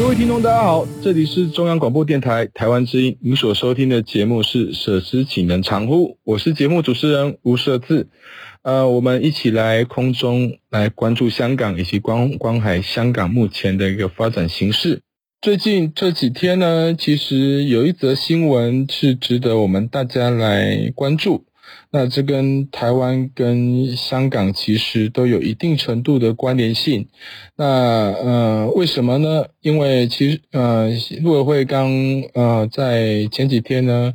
各位听众，大家好，这里是中央广播电台台湾之音，您所收听的节目是“舍之岂能常乎”，我是节目主持人吴舍智。呃，我们一起来空中来关注香港以及关关海香港目前的一个发展形势。最近这几天呢，其实有一则新闻是值得我们大家来关注。那这跟台湾跟香港其实都有一定程度的关联性。那呃，为什么呢？因为其实呃，陆委会刚呃在前几天呢，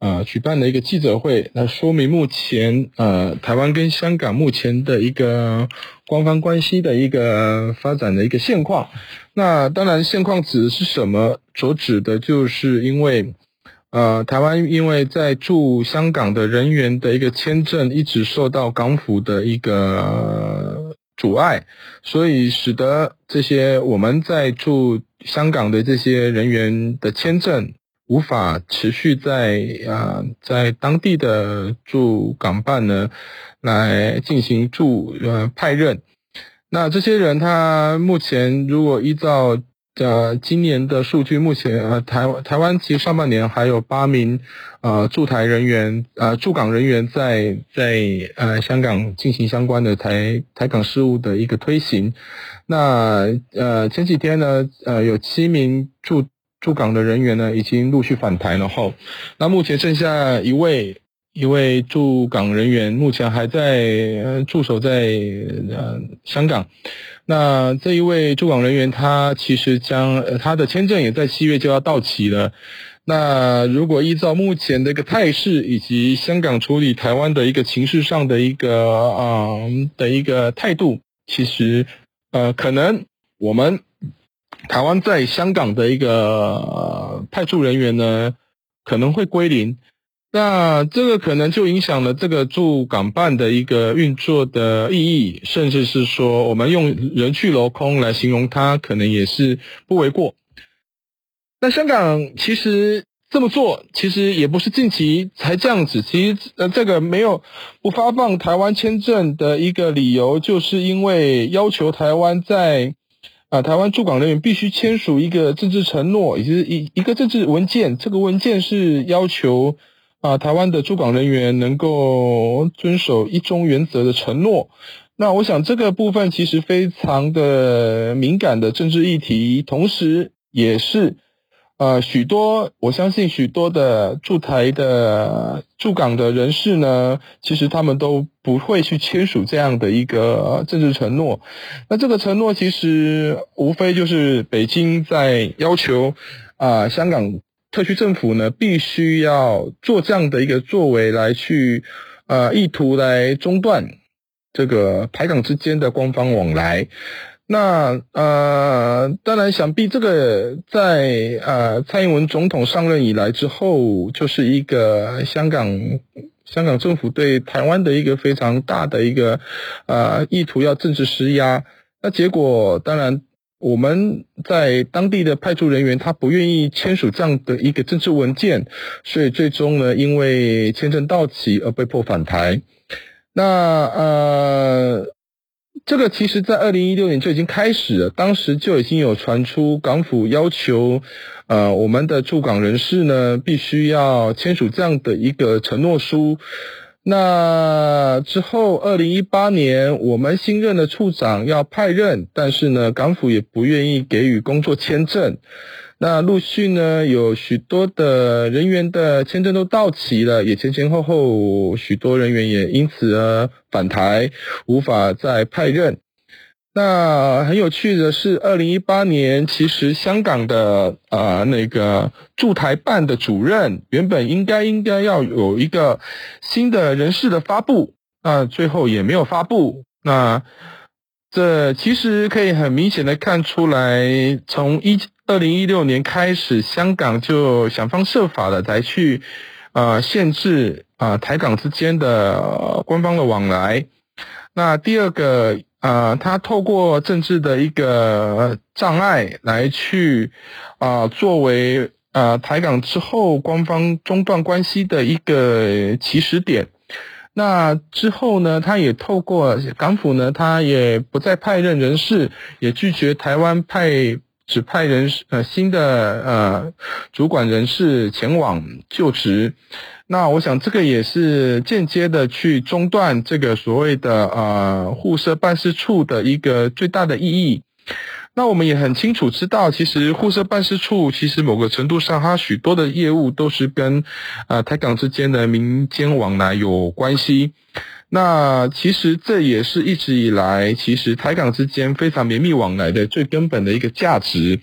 呃举办了一个记者会，那说明目前呃台湾跟香港目前的一个官方关系的一个发展的一个现况。那当然，现况指的是什么？所指的就是因为。呃，台湾因为在驻香港的人员的一个签证一直受到港府的一个阻碍，所以使得这些我们在驻香港的这些人员的签证无法持续在啊、在当地的驻港办呢来进行驻呃派任。那这些人他目前如果依照呃，今年的数据目前，呃，台湾台湾其实上半年还有八名呃驻台人员，呃驻港人员在在呃香港进行相关的台台港事务的一个推行。那呃前几天呢，呃有七名驻驻港的人员呢已经陆续返台了后，那目前剩下一位一位驻港人员，目前还在驻守在呃香港。那这一位驻港人员，他其实将呃他的签证也在七月就要到期了。那如果依照目前的一个态势，以及香港处理台湾的一个情势上的一个啊、的一个态度，其实呃可能我们台湾在香港的一个、呃、派驻人员呢可能会归零。那这个可能就影响了这个驻港办的一个运作的意义，甚至是说我们用人去楼空来形容它，可能也是不为过。那香港其实这么做，其实也不是近期才这样子。其实呃，这个没有不发放台湾签证的一个理由，就是因为要求台湾在啊台湾驻港人员必须签署一个政治承诺，也就是一一个政治文件。这个文件是要求。啊，台湾的驻港人员能够遵守一中原则的承诺，那我想这个部分其实非常的敏感的政治议题，同时也是呃许多我相信许多的驻台的驻港的人士呢，其实他们都不会去签署这样的一个政治承诺。那这个承诺其实无非就是北京在要求啊香港。特区政府呢，必须要做这样的一个作为来去，呃，意图来中断这个台港之间的官方往来。那呃，当然，想必这个在呃蔡英文总统上任以来之后，就是一个香港香港政府对台湾的一个非常大的一个呃意图要政治施压。那结果当然。我们在当地的派驻人员，他不愿意签署这样的一个政治文件，所以最终呢，因为签证到期而被迫返台。那呃，这个其实在二零一六年就已经开始了，当时就已经有传出港府要求，呃，我们的驻港人士呢，必须要签署这样的一个承诺书。那之后，二零一八年，我们新任的处长要派任，但是呢，港府也不愿意给予工作签证。那陆续呢，有许多的人员的签证都到齐了，也前前后后许多人员也因此而返台，无法再派任。那很有趣的是，二零一八年，其实香港的呃那个驻台办的主任，原本应该应该要有一个新的人事的发布，那最后也没有发布。那这其实可以很明显的看出来，从一二零一六年开始，香港就想方设法的来去呃限制啊、台港之间的官方的往来。那第二个。啊，他透过政治的一个障碍来去啊，作为啊台港之后官方中断关系的一个起始点。那之后呢，他也透过港府呢，他也不再派任人士，也拒绝台湾派指派人士呃新的呃主管人士前往就职。那我想，这个也是间接的去中断这个所谓的呃互设办事处的一个最大的意义。那我们也很清楚知道，其实互设办事处其实某个程度上，它许多的业务都是跟呃台港之间的民间往来有关系。那其实这也是一直以来，其实台港之间非常绵密往来的最根本的一个价值。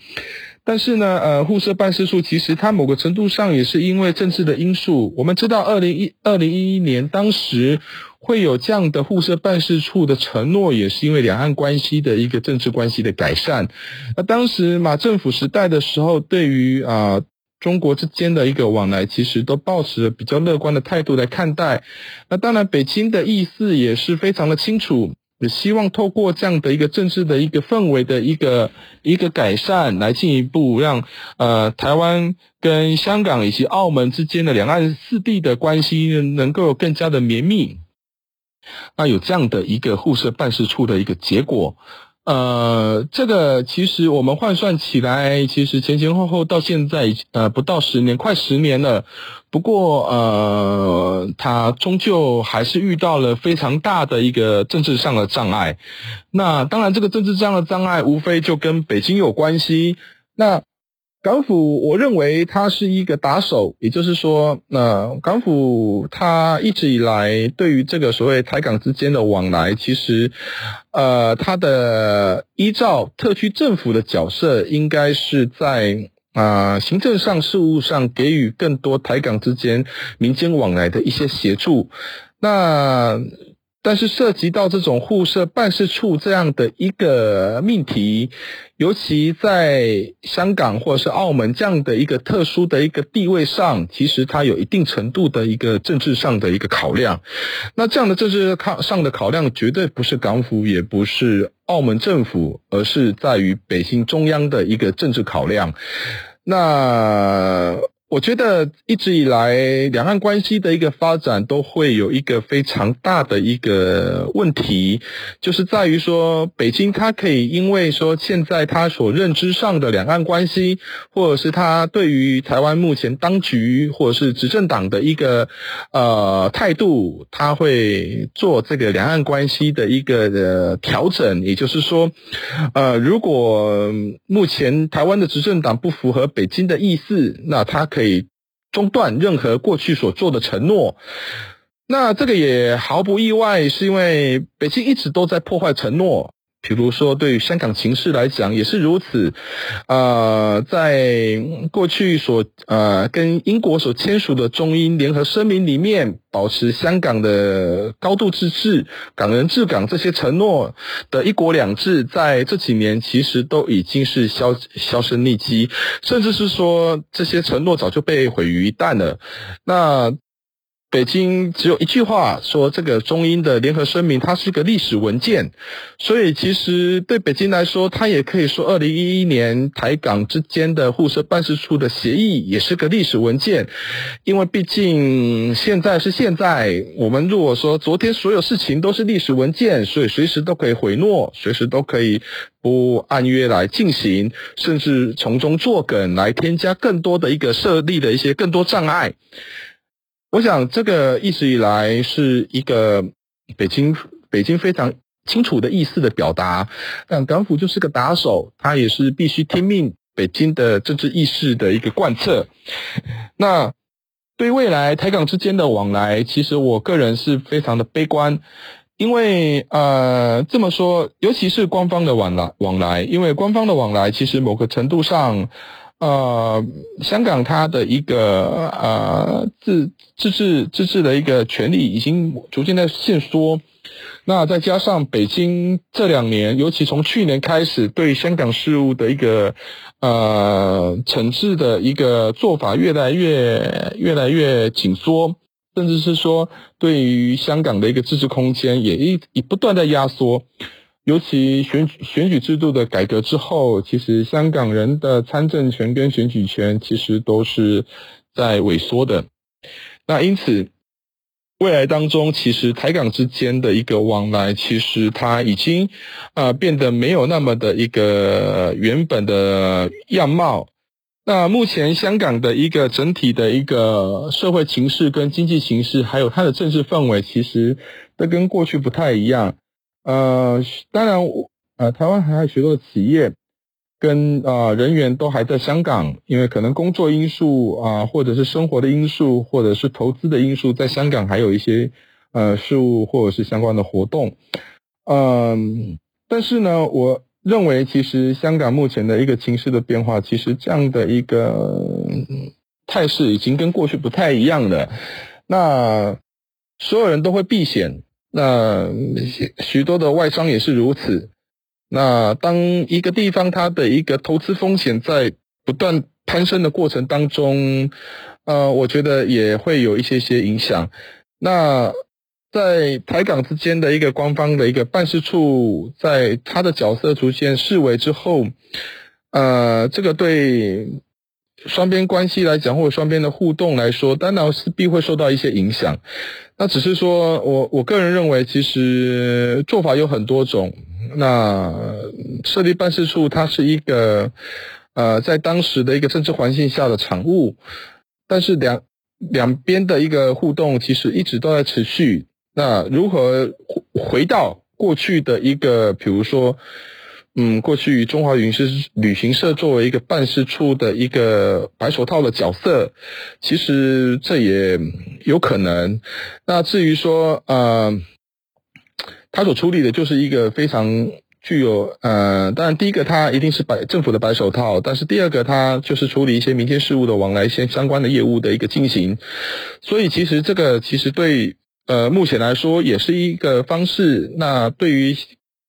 但是呢，呃，互设办事处其实它某个程度上也是因为政治的因素。我们知道，二零一二零一一年当时会有这样的互设办事处的承诺，也是因为两岸关系的一个政治关系的改善。那当时马政府时代的时候，对于啊、中国之间的一个往来，其实都抱持了比较乐观的态度来看待。那当然，北京的意思也是非常的清楚。也希望透过这样的一个政治的一个氛围的一个一个改善，来进一步让呃台湾跟香港以及澳门之间的两岸四地的关系能够更加的绵密。那有这样的一个互设办事处的一个结果。呃，这个其实我们换算起来，其实前前后后到现在，呃，不到十年，快十年了。不过，呃，他终究还是遇到了非常大的一个政治上的障碍。那当然，这个政治上的障碍，无非就跟北京有关系。那港府，我认为它是一个打手，也就是说，那港府它一直以来对于这个所谓台港之间的往来，其实，呃，它的依照特区政府的角色，应该是在啊、行政上、事务上给予更多台港之间民间往来的一些协助。那。但是涉及到这种互设办事处这样的一个命题，尤其在香港或者是澳门这样的一个特殊的一个地位上，其实它有一定程度的一个政治上的一个考量。那这样的政治考上的考量，绝对不是港府，也不是澳门政府，而是在于北京中央的一个政治考量。那。我觉得一直以来，两岸关系的一个发展都会有一个非常大的一个问题，就是在于说，北京它可以因为说现在它所认知上的两岸关系，或者是它对于台湾目前当局或者是执政党的一个呃态度，它会做这个两岸关系的一个呃调整。也就是说，呃，如果目前台湾的执政党不符合北京的意思，那它可。可以中断任何过去所做的承诺，那这个也毫不意外，是因为北京一直都在破坏承诺。比如说，对于香港情势来讲也是如此。呃，在过去所呃跟英国所签署的中英联合声明里面，保持香港的高度自治、港人治港这些承诺的一国两制，在这几年其实都已经是销销声匿迹，甚至是说这些承诺早就被毁于一旦了。那。北京只有一句话说，这个中英的联合声明它是个历史文件，所以其实对北京来说，它也可以说，二零一一年台港之间的互设办事处的协议也是个历史文件，因为毕竟现在是现在，我们如果说昨天所有事情都是历史文件，所以随时都可以毁诺，随时都可以不按约来进行，甚至从中作梗来添加更多的一个设立的一些更多障碍。我想，这个一直以来是一个北京北京非常清楚的意思的表达，但港府就是个打手，他也是必须听命北京的政治意识的一个贯彻。那对未来台港之间的往来，其实我个人是非常的悲观，因为呃这么说，尤其是官方的往来往来，因为官方的往来其实某个程度上，呃，香港它的一个呃自自治自治的一个权利已经逐渐在限缩。那再加上北京这两年，尤其从去年开始，对香港事务的一个呃惩治的一个做法越来越越来越紧缩，甚至是说对于香港的一个自治空间也一一不断的压缩。尤其选举选举制度的改革之后，其实香港人的参政权跟选举权其实都是在萎缩的。那因此。未来当中，其实台港之间的一个往来，其实它已经啊、变得没有那么的一个原本的样貌。那目前香港的一个整体的一个社会情势跟经济形势，还有它的政治氛围，其实都跟过去不太一样。呃，当然，呃，台湾还有许多企业。跟啊、呃、人员都还在香港，因为可能工作因素啊、或者是生活的因素，或者是投资的因素，在香港还有一些呃事务或者是相关的活动。嗯、但是呢，我认为其实香港目前的一个情势的变化，其实这样的一个态势已经跟过去不太一样了。那所有人都会避险，那许多的外商也是如此。那当一个地方它的一个投资风险在不断攀升的过程当中，呃，我觉得也会有一些些影响。那在台港之间的一个官方的一个办事处，在它的角色逐渐式微之后，呃，这个对双边关系来讲，或者双边的互动来说，当然势必会受到一些影响。那只是说我我个人认为，其实做法有很多种。那设立办事处，它是一个呃，在当时的一个政治环境下的产物，但是两两边的一个互动其实一直都在持续。那如何回到过去的一个，比如说，嗯，过去中华旅行旅行社作为一个办事处的一个白手套的角色，其实这也有可能。那至于说，呃。他所处理的就是一个非常具有呃，当然第一个他一定是白政府的白手套，但是第二个他就是处理一些民间事务的往来一些相关的业务的一个进行，所以其实这个其实对呃目前来说也是一个方式。那对于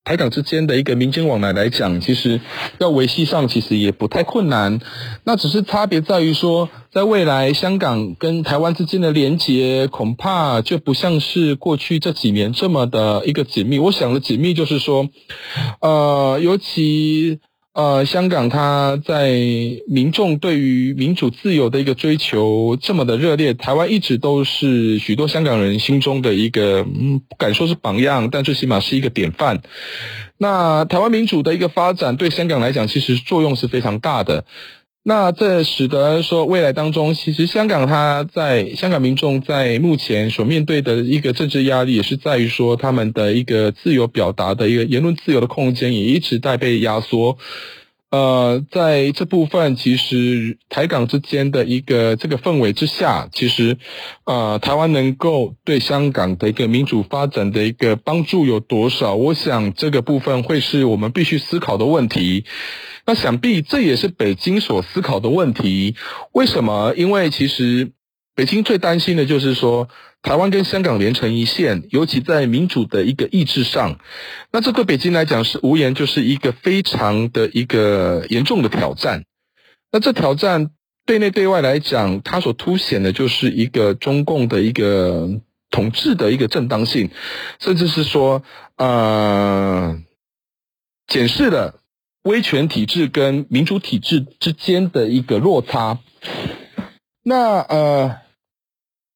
台港之间的一个民间往来来讲，其实要维系上其实也不太困难。那只是差别在于说，在未来香港跟台湾之间的连结，恐怕就不像是过去这几年这么的一个紧密。我想的紧密就是说，呃，尤其。呃，香港它在民众对于民主自由的一个追求这么的热烈，台湾一直都是许多香港人心中的一个，嗯，不敢说是榜样，但最起码是一个典范。那台湾民主的一个发展对香港来讲，其实作用是非常大的。那这使得说未来当中，其实香港它在香港民众在目前所面对的一个政治压力，也是在于说他们的一个自由表达的一个言论自由的空间也一直在被压缩。呃，在这部分，其实台港之间的一个这个氛围之下，其实呃，台湾能够对香港的一个民主发展的一个帮助有多少？我想这个部分会是我们必须思考的问题。那想必这也是北京所思考的问题。为什么？因为其实北京最担心的就是说，台湾跟香港连成一线，尤其在民主的一个意志上，那这对北京来讲是无言就是一个非常的一个严重的挑战。那这挑战对内对外来讲，它所凸显的就是一个中共的一个统治的一个正当性，甚至是说，呃，检视了。威权体制跟民主体制之间的一个落差。那呃，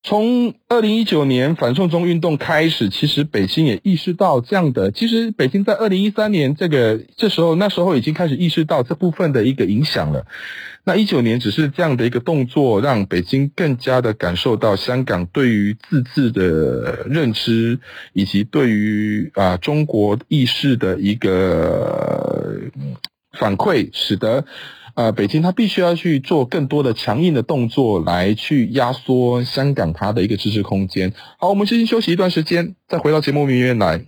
从二零一九年反送中运动开始，其实北京也意识到这样的。其实北京在二零一三年这个这时候，那时候已经开始意识到这部分的一个影响了。那一九年只是这样的一个动作，让北京更加的感受到香港对于自治的认知，以及对于啊中国意识的一个反馈，使得呃，北京它必须要去做更多的强硬的动作，来去压缩香港它的一个支持空间。好，我们先休息一段时间，再回到节目里面来。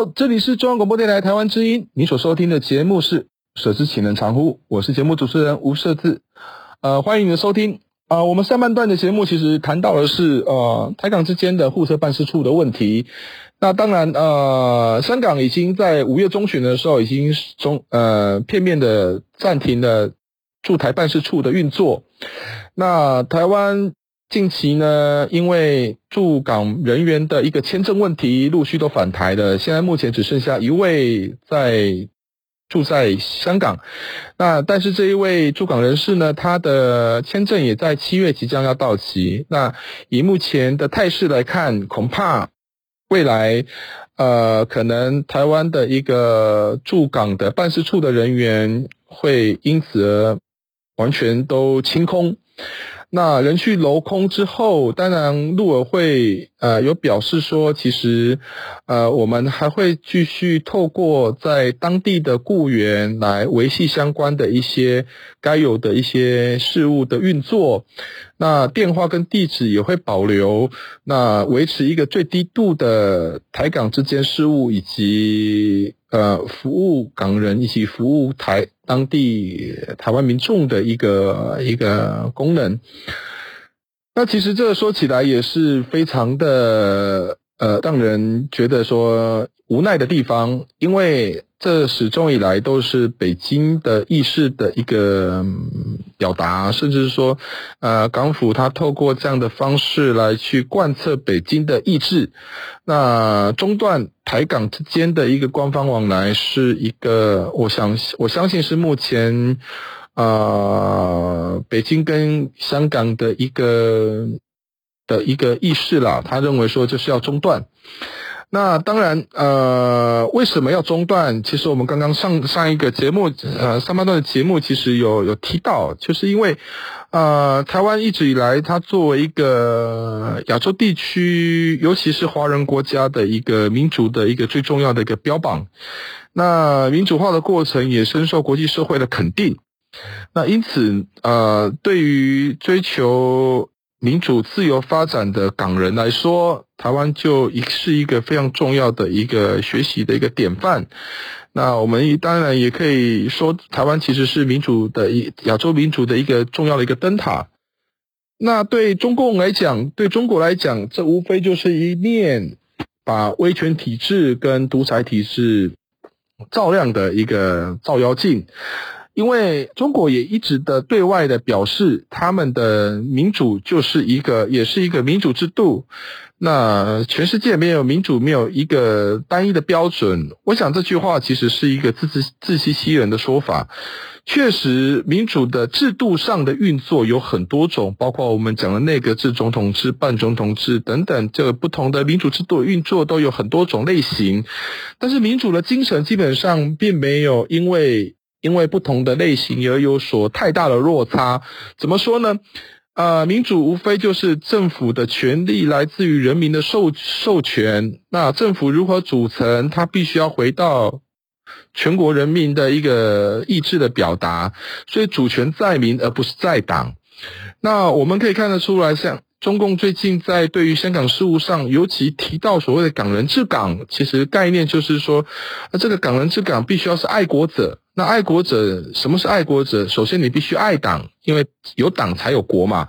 好，这里是中央广播电台台湾之音，你所收听的节目是《舍之岂能长乎》，我是节目主持人吴舍自，呃，欢迎你的收听。啊、我们上半段的节目其实谈到的是呃台港之间的互设办事处的问题。那当然，呃，香港已经在五月中旬的时候已经中呃片面的暂停了驻台办事处的运作。那台湾近期呢，因为驻港人员的一个签证问题，陆续都返台了。现在目前只剩下一位在。住在香港，那但是这一位驻港人士呢，他的签证也在七月即将要到期。那以目前的态势来看，恐怕未来呃，可能台湾的一个驻港的办事处的人员会因此而完全都清空。那人去楼空之后，当然陆委会呃有表示说，其实呃我们还会继续透过在当地的雇员来维系相关的一些该有的一些事务的运作。那电话跟地址也会保留，那维持一个最低度的台港之间事务以及呃服务港人以及服务台当地台湾民众的一个一个功能。那其实这说起来也是非常的呃让人觉得说无奈的地方，因为。这始终以来都是北京的意识的一个表达，甚至是说，呃，港府他透过这样的方式来去贯彻北京的意志，那中断台港之间的一个官方往来，是一个，我想我相信是目前，呃，北京跟香港的一个的一个意识啦，他认为说就是要中断。那当然，呃，为什么要中断？其实我们刚刚上上一个节目，呃，上半段的节目其实有有提到，就是因为，呃，台湾一直以来，它作为一个亚洲地区，尤其是华人国家的一个民主的一个最重要的一个标榜，那民主化的过程也深受国际社会的肯定。那因此，呃，对于追求民主自由发展的港人来说，台湾就一是一个非常重要的一个学习的一个典范。那我们当然也可以说，台湾其实是民主的一亚洲民主的一个重要的一个灯塔。那对中共来讲，对中国来讲，这无非就是一面把威权体制跟独裁体制照亮的一个照妖镜。因为中国也一直的对外的表示，他们的民主就是一个，也是一个民主制度。那全世界没有民主，没有一个单一的标准。我想这句话其实是一个自自自欺欺人的说法。确实，民主的制度上的运作有很多种，包括我们讲的内阁制、总统制、半总统制等等，这个不同的民主制度运作都有很多种类型。但是民主的精神基本上并没有因为。因为不同的类型而有所太大的落差，怎么说呢？呃，民主无非就是政府的权力来自于人民的授授权，那政府如何组成，它必须要回到全国人民的一个意志的表达，所以主权在民而不是在党。那我们可以看得出来，像。中共最近在对于香港事务上，尤其提到所谓的“港人治港”，其实概念就是说，那这个“港人治港”必须要是爱国者。那爱国者，什么是爱国者？首先，你必须爱党，因为有党才有国嘛。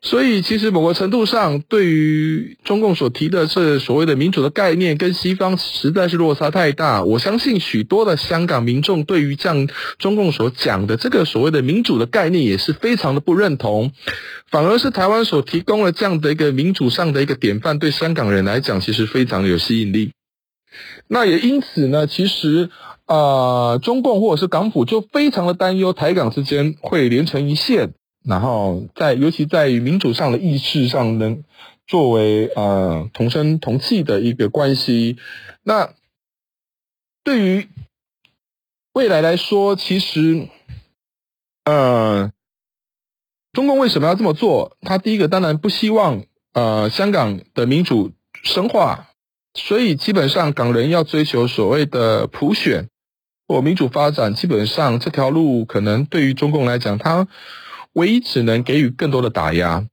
所以，其实某个程度上，对于中共所提的这所谓的民主的概念，跟西方实在是落差太大。我相信许多的香港民众对于这样中共所讲的这个所谓的民主的概念，也是非常的不认同。反而是台湾所提供了这样的一个民主上的一个典范，对香港人来讲，其实非常有吸引力。那也因此呢，其实啊、中共或者是港府就非常的担忧台港之间会连成一线。然后在尤其在于民主上的意识上，能作为呃同声同气的一个关系。那对于未来来说，其实呃，中共为什么要这么做？他第一个当然不希望呃香港的民主深化，所以基本上港人要追求所谓的普选。或民主发展，基本上这条路可能对于中共来讲，他唯一只能给予更多的打压。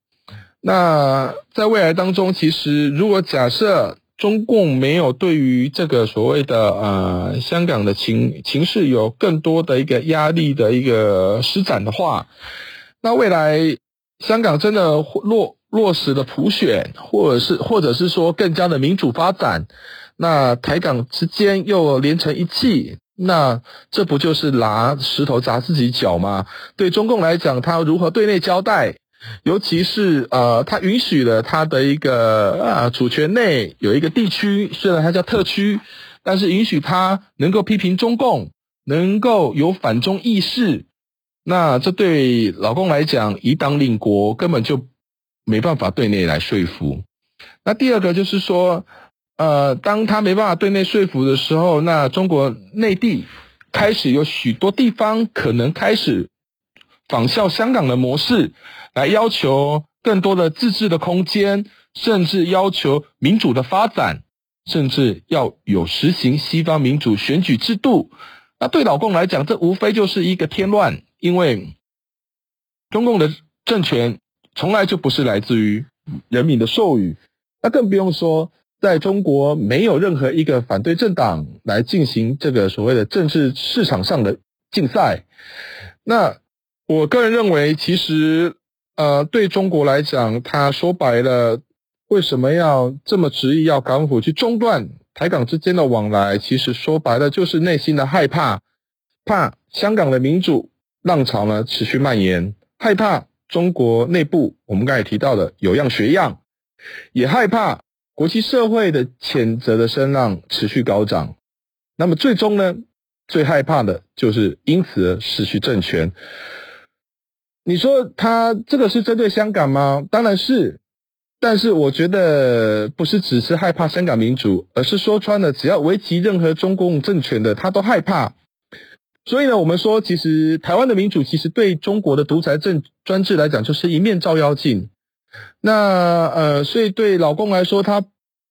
那在未来当中，其实如果假设中共没有对于这个所谓的呃香港的情情势有更多的一个压力的一个施展的话，那未来香港真的落落实了普选，或者是或者是说更加的民主发展，那台港之间又连成一气。那这不就是拿石头砸自己脚吗？对中共来讲，他如何对内交代？尤其是呃，他允许了他的一个啊主权内有一个地区，虽然它叫特区，但是允许他能够批评中共，能够有反中意识。那这对老共来讲，以党领国根本就没办法对内来说服。那第二个就是说。呃，当他没办法对内说服的时候，那中国内地开始有许多地方可能开始仿效香港的模式，来要求更多的自治的空间，甚至要求民主的发展，甚至要有实行西方民主选举制度。那对老共来讲，这无非就是一个添乱，因为中共的政权从来就不是来自于人民的授予，那更不用说。在中国，没有任何一个反对政党来进行这个所谓的政治市场上的竞赛。那我个人认为，其实呃，对中国来讲，他说白了，为什么要这么执意要港府去中断台港之间的往来？其实说白了，就是内心的害怕，怕香港的民主浪潮呢持续蔓延，害怕中国内部我们刚才提到的有样学样，也害怕。国际社会的谴责的声浪持续高涨，那么最终呢，最害怕的就是因此而失去政权。你说他这个是针对香港吗？当然是，但是我觉得不是只是害怕香港民主，而是说穿了，只要危及任何中共政权的，他都害怕。所以呢，我们说，其实台湾的民主，其实对中国的独裁政专制来讲，就是一面照妖镜。那呃，所以对老公来说，他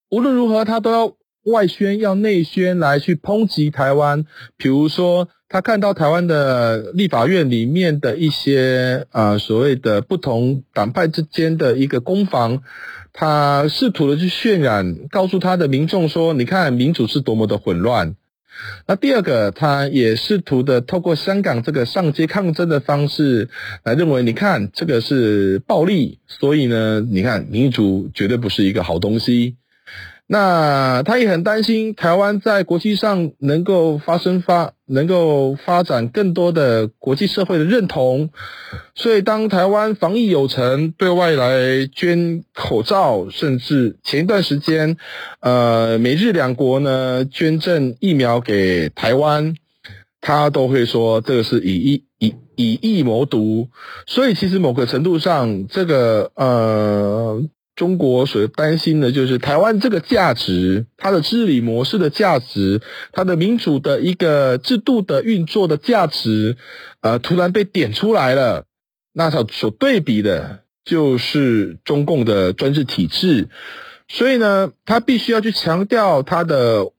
无论如何，他都要外宣、要内宣来去抨击台湾。比如说，他看到台湾的立法院里面的一些啊、所谓的不同党派之间的一个攻防，他试图的去渲染，告诉他的民众说：“你看，民主是多么的混乱。”那第二个，他也试图的透过香港这个上街抗争的方式来认为，你看这个是暴力，所以呢，你看民主绝对不是一个好东西。那他也很担心台湾在国际上能够发生发，能够发展更多的国际社会的认同。所以当台湾防疫有成，对外来捐口罩，甚至前一段时间，呃，美日两国呢捐赠疫苗给台湾，他都会说这个是以疫以以疫谋独。所以其实某个程度上，这个呃。中国所担心的就是台湾这个价值，它的治理模式的价值，它的民主的一个制度的运作的价值，呃，突然被点出来了。那它所对比的就是中共的专制体制，所以呢，他必须要去强调他的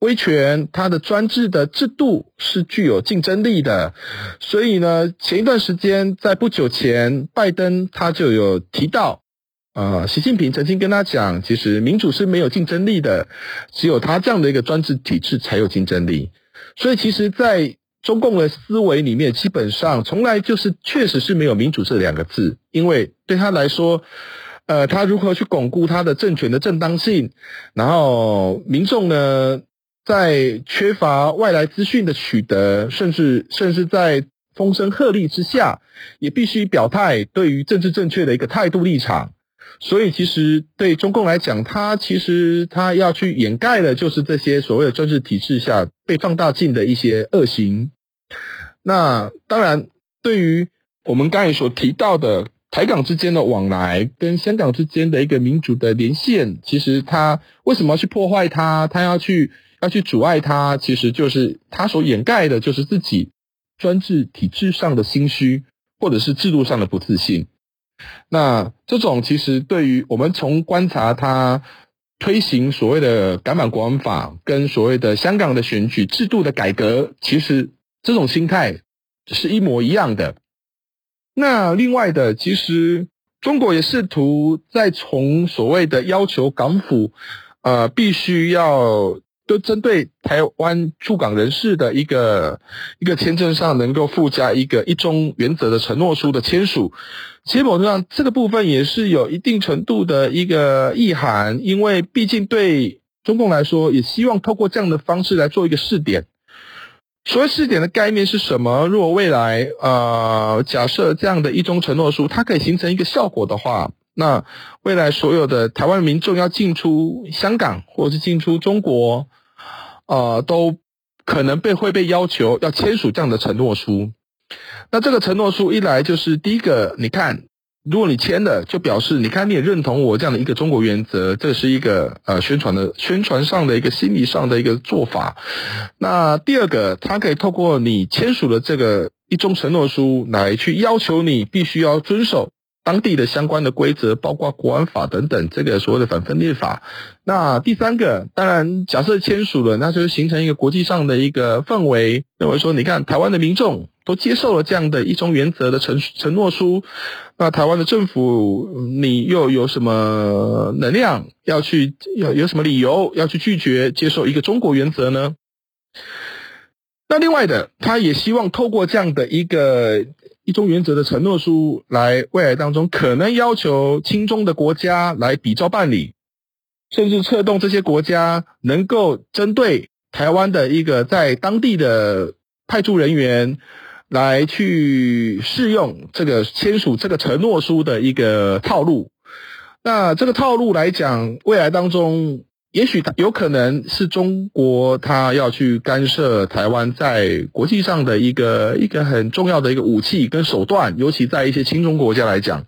威权，他的专制的制度是具有竞争力的。所以呢，前一段时间，在不久前，拜登他就有提到。啊，习近平曾经跟他讲，其实民主是没有竞争力的，只有他这样的一个专制体制才有竞争力。所以，其实，在中共的思维里面，基本上从来就是确实是没有民主这两个字，因为对他来说，呃，他如何去巩固他的政权的正当性，然后民众呢，在缺乏外来资讯的取得，甚至甚至在风声鹤唳之下，也必须表态对于政治正确的一个态度立场。所以，其实对中共来讲，他其实他要去掩盖的，就是这些所谓的专制体制下被放大镜的一些恶行。那当然，对于我们刚才所提到的台港之间的往来，跟香港之间的一个民主的连线，其实他为什么要去破坏它？他要去要去阻碍它，其实就是他所掩盖的，就是自己专制体制上的心虚，或者是制度上的不自信。那这种其实对于我们从观察他推行所谓的港版国安法，跟所谓的香港的选举制度的改革，其实这种心态是一模一样的。那另外的，其实中国也试图在从所谓的要求港府，呃，必须要。就针对台湾驻港人士的一个一个签证上，能够附加一个一中原则的承诺书的签署，其实某种上这个部分也是有一定程度的一个意涵，因为毕竟对中共来说，也希望透过这样的方式来做一个试点。所谓试点的概念是什么？如果未来呃假设这样的一中承诺书，它可以形成一个效果的话。那未来所有的台湾民众要进出香港或者是进出中国，呃，都可能被会被要求要签署这样的承诺书。那这个承诺书一来就是第一个，你看，如果你签了，就表示你看你也认同我这样的一个中国原则，这是一个呃宣传的宣传上的一个心理上的一个做法。那第二个，它可以透过你签署的这个一中承诺书来去要求你必须要遵守。当地的相关的规则，包括国安法等等，这个所谓的反分裂法。那第三个，当然假设签署了，那就是形成一个国际上的一个氛围，认为说，你看台湾的民众都接受了这样的一中原则的承承诺书，那台湾的政府，你又有什么能量要去，有有什么理由要去拒绝接受一个中国原则呢？那另外的，他也希望透过这样的一个。一中原则的承诺书，来未来当中可能要求亲中的国家来比照办理，甚至策动这些国家能够针对台湾的一个在当地的派驻人员来去适用这个签署这个承诺书的一个套路。那这个套路来讲，未来当中。也许他有可能是中国，他要去干涉台湾在国际上的一个一个很重要的一个武器跟手段，尤其在一些亲中国家来讲。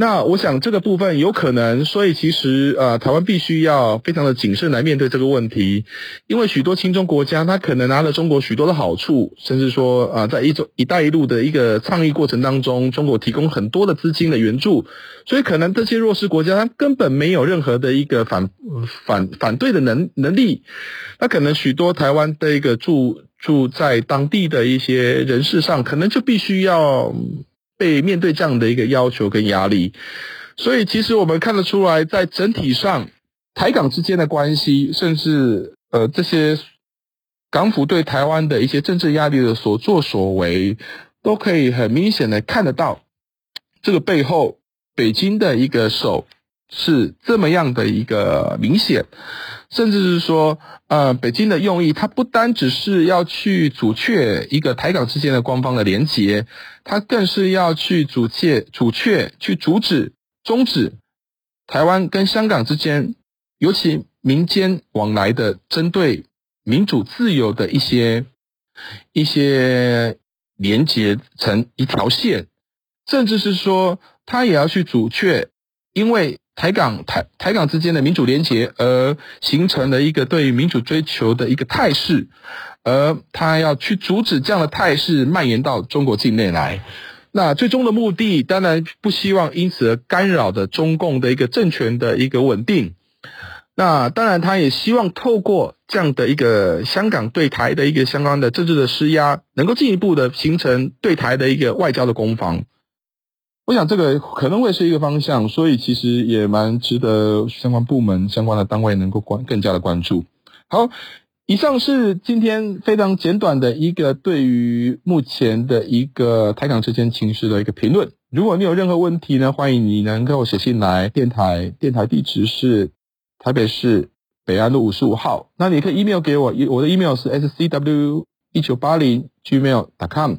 那我想这个部分有可能，所以其实呃，台湾必须要非常的谨慎来面对这个问题，因为许多亲中国家，他可能拿了中国许多的好处，甚至说啊、在一种“一带一路”的一个倡议过程当中，中国提供很多的资金的援助，所以可能这些弱势国家，他根本没有任何的一个反反反对的能能力，那可能许多台湾的一个住住在当地的一些人士上，可能就必须要。被面对这样的一个要求跟压力，所以其实我们看得出来，在整体上，台港之间的关系，甚至呃这些港府对台湾的一些政治压力的所作所为，都可以很明显的看得到，这个背后北京的一个手是这么样的一个明显。甚至是说，呃，北京的用意，它不单只是要去阻却一个台港之间的官方的连结，它更是要去阻却、阻却、去阻止、终止台湾跟香港之间，尤其民间往来的针对民主自由的一些一些连结成一条线，甚至是说，它也要去阻却，因为。台港台台港之间的民主连结，而形成了一个对于民主追求的一个态势，而他要去阻止这样的态势蔓延到中国境内来。那最终的目的，当然不希望因此而干扰的中共的一个政权的一个稳定。那当然，他也希望透过这样的一个香港对台的一个相关的政治的施压，能够进一步的形成对台的一个外交的攻防。我想这个可能会是一个方向，所以其实也蛮值得相关部门、相关的单位能够关更加的关注。好，以上是今天非常简短的一个对于目前的一个台港之间情势的一个评论。如果你有任何问题呢，欢迎你能够写信来电台，电台地址是台北市北安路五十五号。那你可以 email 给我，我的 email 是 scw 一九八零 gmail.com。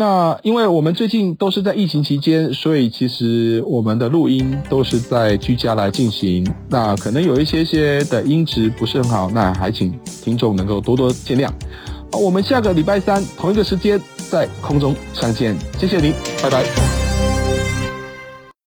那因为我们最近都是在疫情期间，所以其实我们的录音都是在居家来进行。那可能有一些些的音质不是很好，那还请听众能够多多见谅。好，我们下个礼拜三同一个时间在空中相见，谢谢您，拜拜。